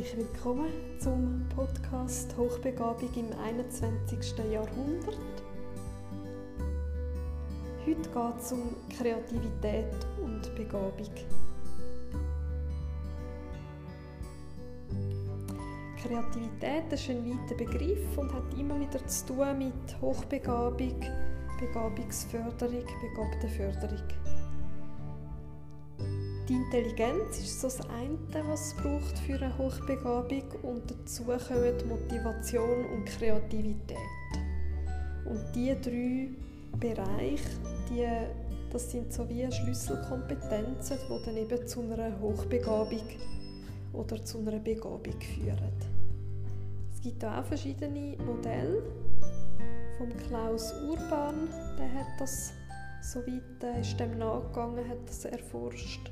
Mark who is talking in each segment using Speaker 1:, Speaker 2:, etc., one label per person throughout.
Speaker 1: Herzlich willkommen zum Podcast Hochbegabung im 21. Jahrhundert. Heute geht es um Kreativität und Begabung. Kreativität ist ein weiter Begriff und hat immer wieder zu tun mit Hochbegabung, Begabungsförderung, Begabtenförderung. Die Intelligenz ist so das eine, was es braucht für eine Hochbegabung und dazu kommen Motivation und Kreativität. Und diese drei Bereiche, die, das sind so wie Schlüsselkompetenzen, die dann eben zu einer Hochbegabung oder zu einer Begabung führen. Es gibt auch verschiedene Modelle. Vom Klaus Urban, der hat das so weit, ist dem nachgegangen, hat das erforscht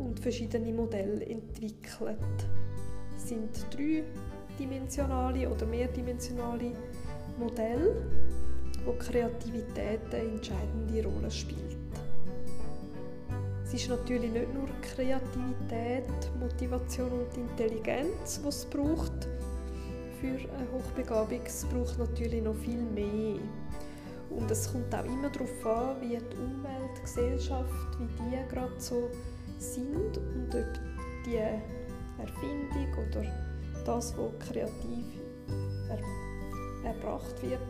Speaker 1: und verschiedene Modelle entwickelt. Es sind dreidimensionale oder mehrdimensionale Modelle, wo Kreativität eine entscheidende Rolle spielt. Es ist natürlich nicht nur Kreativität, Motivation und Intelligenz, was es braucht für eine Hochbegabung. Es braucht natürlich noch viel mehr. Und es kommt auch immer darauf an, wie die Umwelt, die Gesellschaft, wie die gerade so sind und ob die Erfindung oder das, was kreativ er, erbracht wird,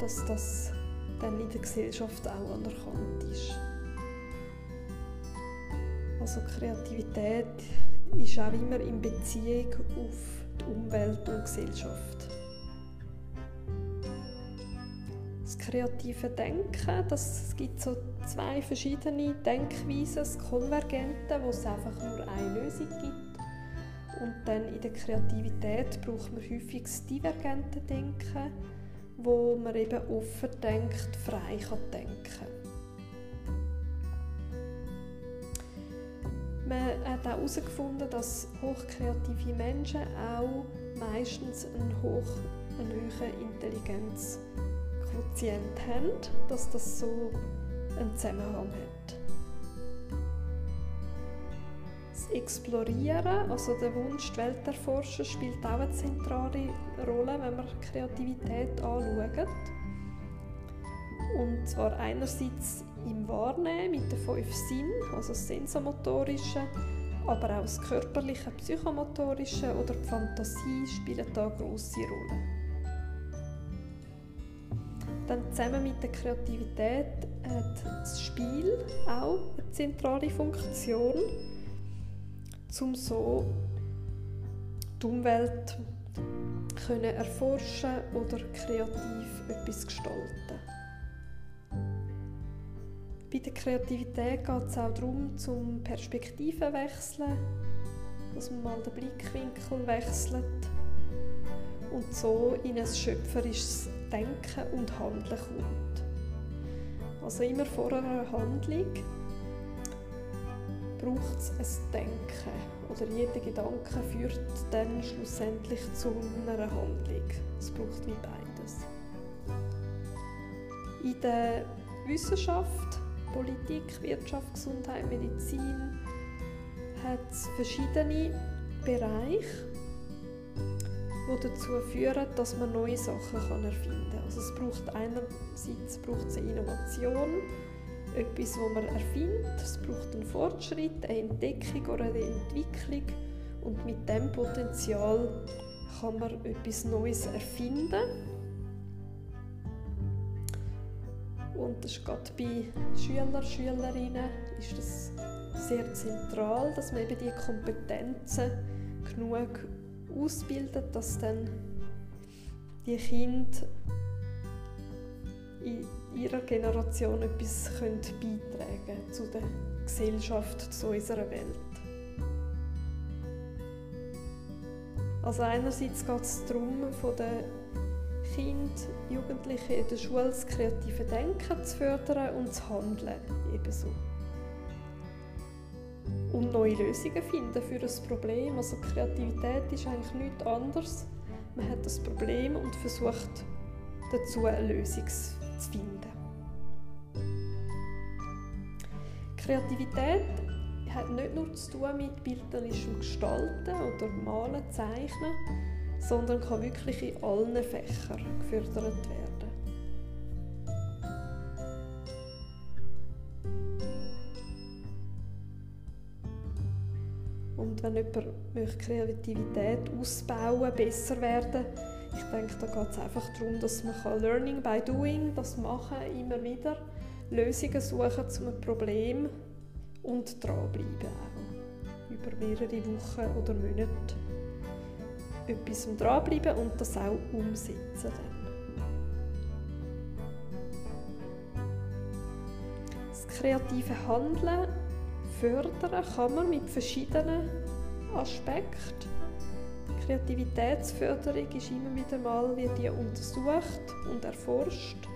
Speaker 1: dass das dann in der Gesellschaft auch anerkannt ist. Also Kreativität ist auch immer in Beziehung auf die Umwelt und die Gesellschaft. Kreative Denken, das, es gibt so zwei verschiedene Denkweisen, das Konvergente, wo es einfach nur eine Lösung gibt. Und dann in der Kreativität braucht man häufig das divergente Denken, wo man eben offen denkt, frei kann denken. Man hat auch herausgefunden, dass hochkreative Menschen auch meistens einen, hoch, einen hohen Intelligenzquotient haben, dass das so einen Zusammenhang hat. Das Explorieren, also der Wunsch, die Welt erforschen, spielt auch eine zentrale Rolle, wenn man Kreativität anschaut. Und zwar einerseits im Wahrnehmen mit den fünf Sinnen, also das sensomotorische, aber auch das körperliche, psychomotorische oder die Fantasie spielen da eine grosse Rolle. Dann zusammen mit der Kreativität hat das Spiel auch eine zentrale Funktion, um so die Umwelt können erforschen oder kreativ etwas gestalten. Bei der Kreativität geht es auch darum, zum Perspektiven wechseln, dass man mal den Blickwinkel wechselt und so in ein schöpferisches Denken und Handeln kommt. Also immer vor einer Handlung braucht es ein Denken oder jeder Gedanke führt dann schlussendlich zu einer Handlung. Es braucht wie beides. In der Wissenschaft, Politik, Wirtschaft, Gesundheit, Medizin hat es verschiedene Bereiche, die dazu führen, dass man neue Sachen erfinden kann. Also es braucht einerseits braucht es eine Innovation, etwas, was man erfindet. Es braucht einen Fortschritt, eine Entdeckung oder eine Entwicklung. Und mit dem Potenzial kann man etwas Neues erfinden. Und das ist gerade bei Schülern, Schülerinnen ist das sehr zentral, dass man eben die Kompetenzen genug ausbildet, dass dann die Kinder in ihrer Generation etwas können beitragen können zu der Gesellschaft, zu unserer Welt. Also einerseits geht es darum, von den Kindern, Jugendlichen in der Schule das kreative Denken zu fördern und das Handeln ebenso und neue Lösungen finden für das Problem. Also Kreativität ist eigentlich nichts anderes. Man hat das Problem und versucht dazu eine Lösung zu finden. Kreativität hat nicht nur zu tun mit bildnerischem Gestalten oder Malen, Zeichnen, sondern kann wirklich in allen Fächern gefördert werden. Wenn jemand möchte Kreativität ausbauen, besser werden, ich denke, da geht es einfach darum, dass man Learning by Doing, das Machen immer wieder, Lösungen suchen zu einem Problem und dranbleiben auch. Über mehrere Wochen oder Monate etwas dranbleiben und das auch umsetzen dann. Das kreative Handeln fördern kann man mit verschiedenen Aspekten. Kreativitätsförderung ist immer wieder mal wird die untersucht und erforscht.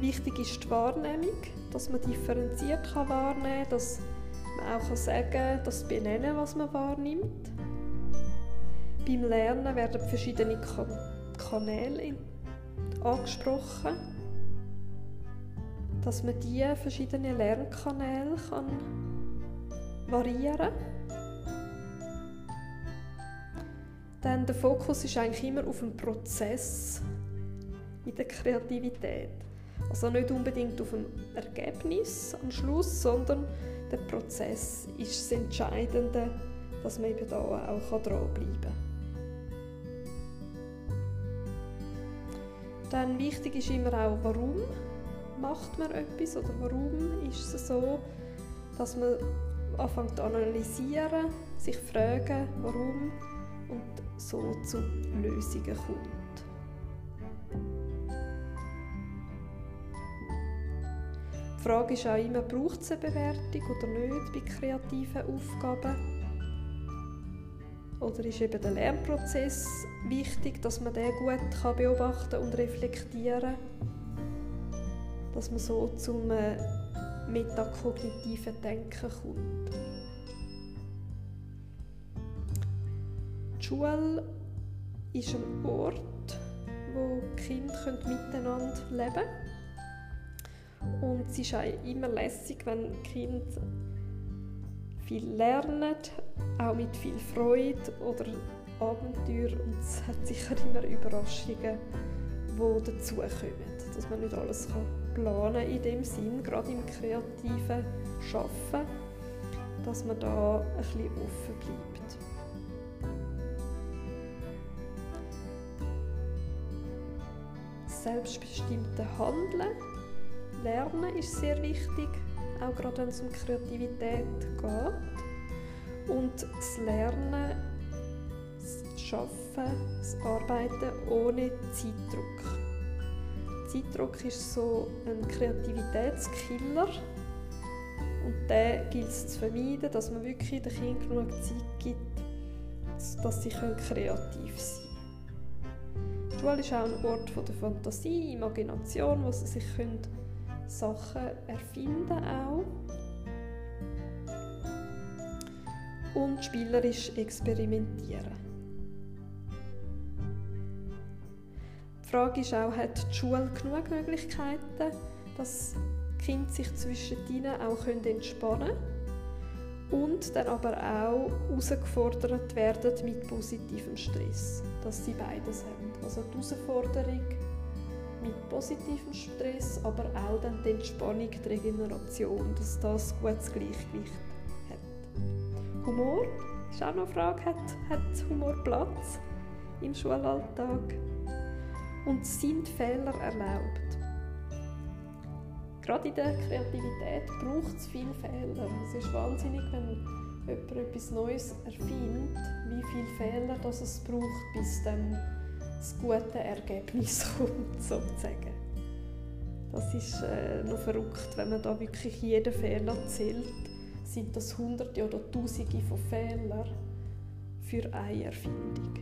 Speaker 1: Wichtig ist die Wahrnehmung, dass man differenziert kann wahrnehmen kann, dass man auch sagen kann, das benennen, was man wahrnimmt. Beim Lernen werden verschiedene Kanäle angesprochen, dass man diese verschiedenen Lernkanäle kann variieren kann. Dann der Fokus ist eigentlich immer auf dem Prozess in der Kreativität. Also nicht unbedingt auf dem Ergebnis am Schluss, sondern der Prozess ist das Entscheidende, dass man eben da auch dranbleiben kann. Dann wichtig ist immer auch, warum macht man etwas oder warum ist es so, dass man anfängt zu analysieren, sich fragen, warum und so zu Lösungen kommt. Die Frage ist auch immer, braucht es eine Bewertung oder nicht bei kreativen Aufgaben? Oder ist eben der Lernprozess wichtig, dass man den gut kann beobachten und reflektieren kann? Dass man so zum äh, metakognitiven Denken kommt. Die Schule ist ein Ort, wo die Kinder miteinander leben können. Und es ist auch immer lässig, wenn Kinder viel lernen, auch mit viel Freude oder Abenteuer und es hat sicher immer Überraschungen, die dazukommen. Dass man nicht alles kann planen in dem Sinn, gerade im kreativen Schaffen, dass man da ein bisschen offen bleibt. Selbstbestimmte Handeln, Lernen ist sehr wichtig auch gerade wenn es um Kreativität geht. Und das Lernen, das Schaffen, das Arbeiten ohne Zeitdruck. Zeitdruck ist so ein Kreativitätskiller und den gilt es zu vermeiden, dass man wirklich den Kindern genug Zeit gibt, dass sie kreativ sein können. Die Schule ist auch ein Ort der Fantasie, Imagination, wo sie sich können Sachen erfinden auch. Und spielerisch experimentieren. Die Frage ist auch, hat die Schule genug Möglichkeiten, dass Kinder sich zwischen ihnen auch entspannen können und dann aber auch herausgefordert werden mit positivem Stress, dass sie beides haben. Also die Herausforderung mit positivem Stress, aber auch dann die Entspannung, die Regeneration, dass das gutes Gleichgewicht. Humor ist auch noch eine Frage, hat, hat Humor Platz im Schulalltag? Und sind Fehler erlaubt? Gerade in der Kreativität braucht es viele Fehler. Es ist wahnsinnig, wenn jemand etwas Neues erfindet, wie viele Fehler das es braucht, bis dann das gute Ergebnis kommt, sozusagen. Das ist äh, noch verrückt, wenn man da wirklich jeden Fehler zählt, sind das Hunderte oder Tausende von Fehlern für eine Erfindung.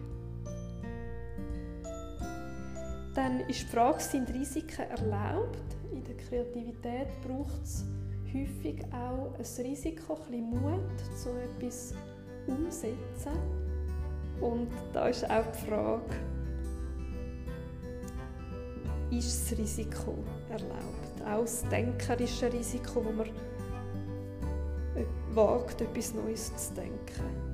Speaker 1: Dann ist die Frage, sind Risiken erlaubt? In der Kreativität braucht es häufig auch ein Risiko, ein bisschen Mut, so etwas umzusetzen Und da ist auch die Frage, ist das Risiko erlaubt? Auch das denkerische Risiko, wo man wagt, etwas Neues zu denken.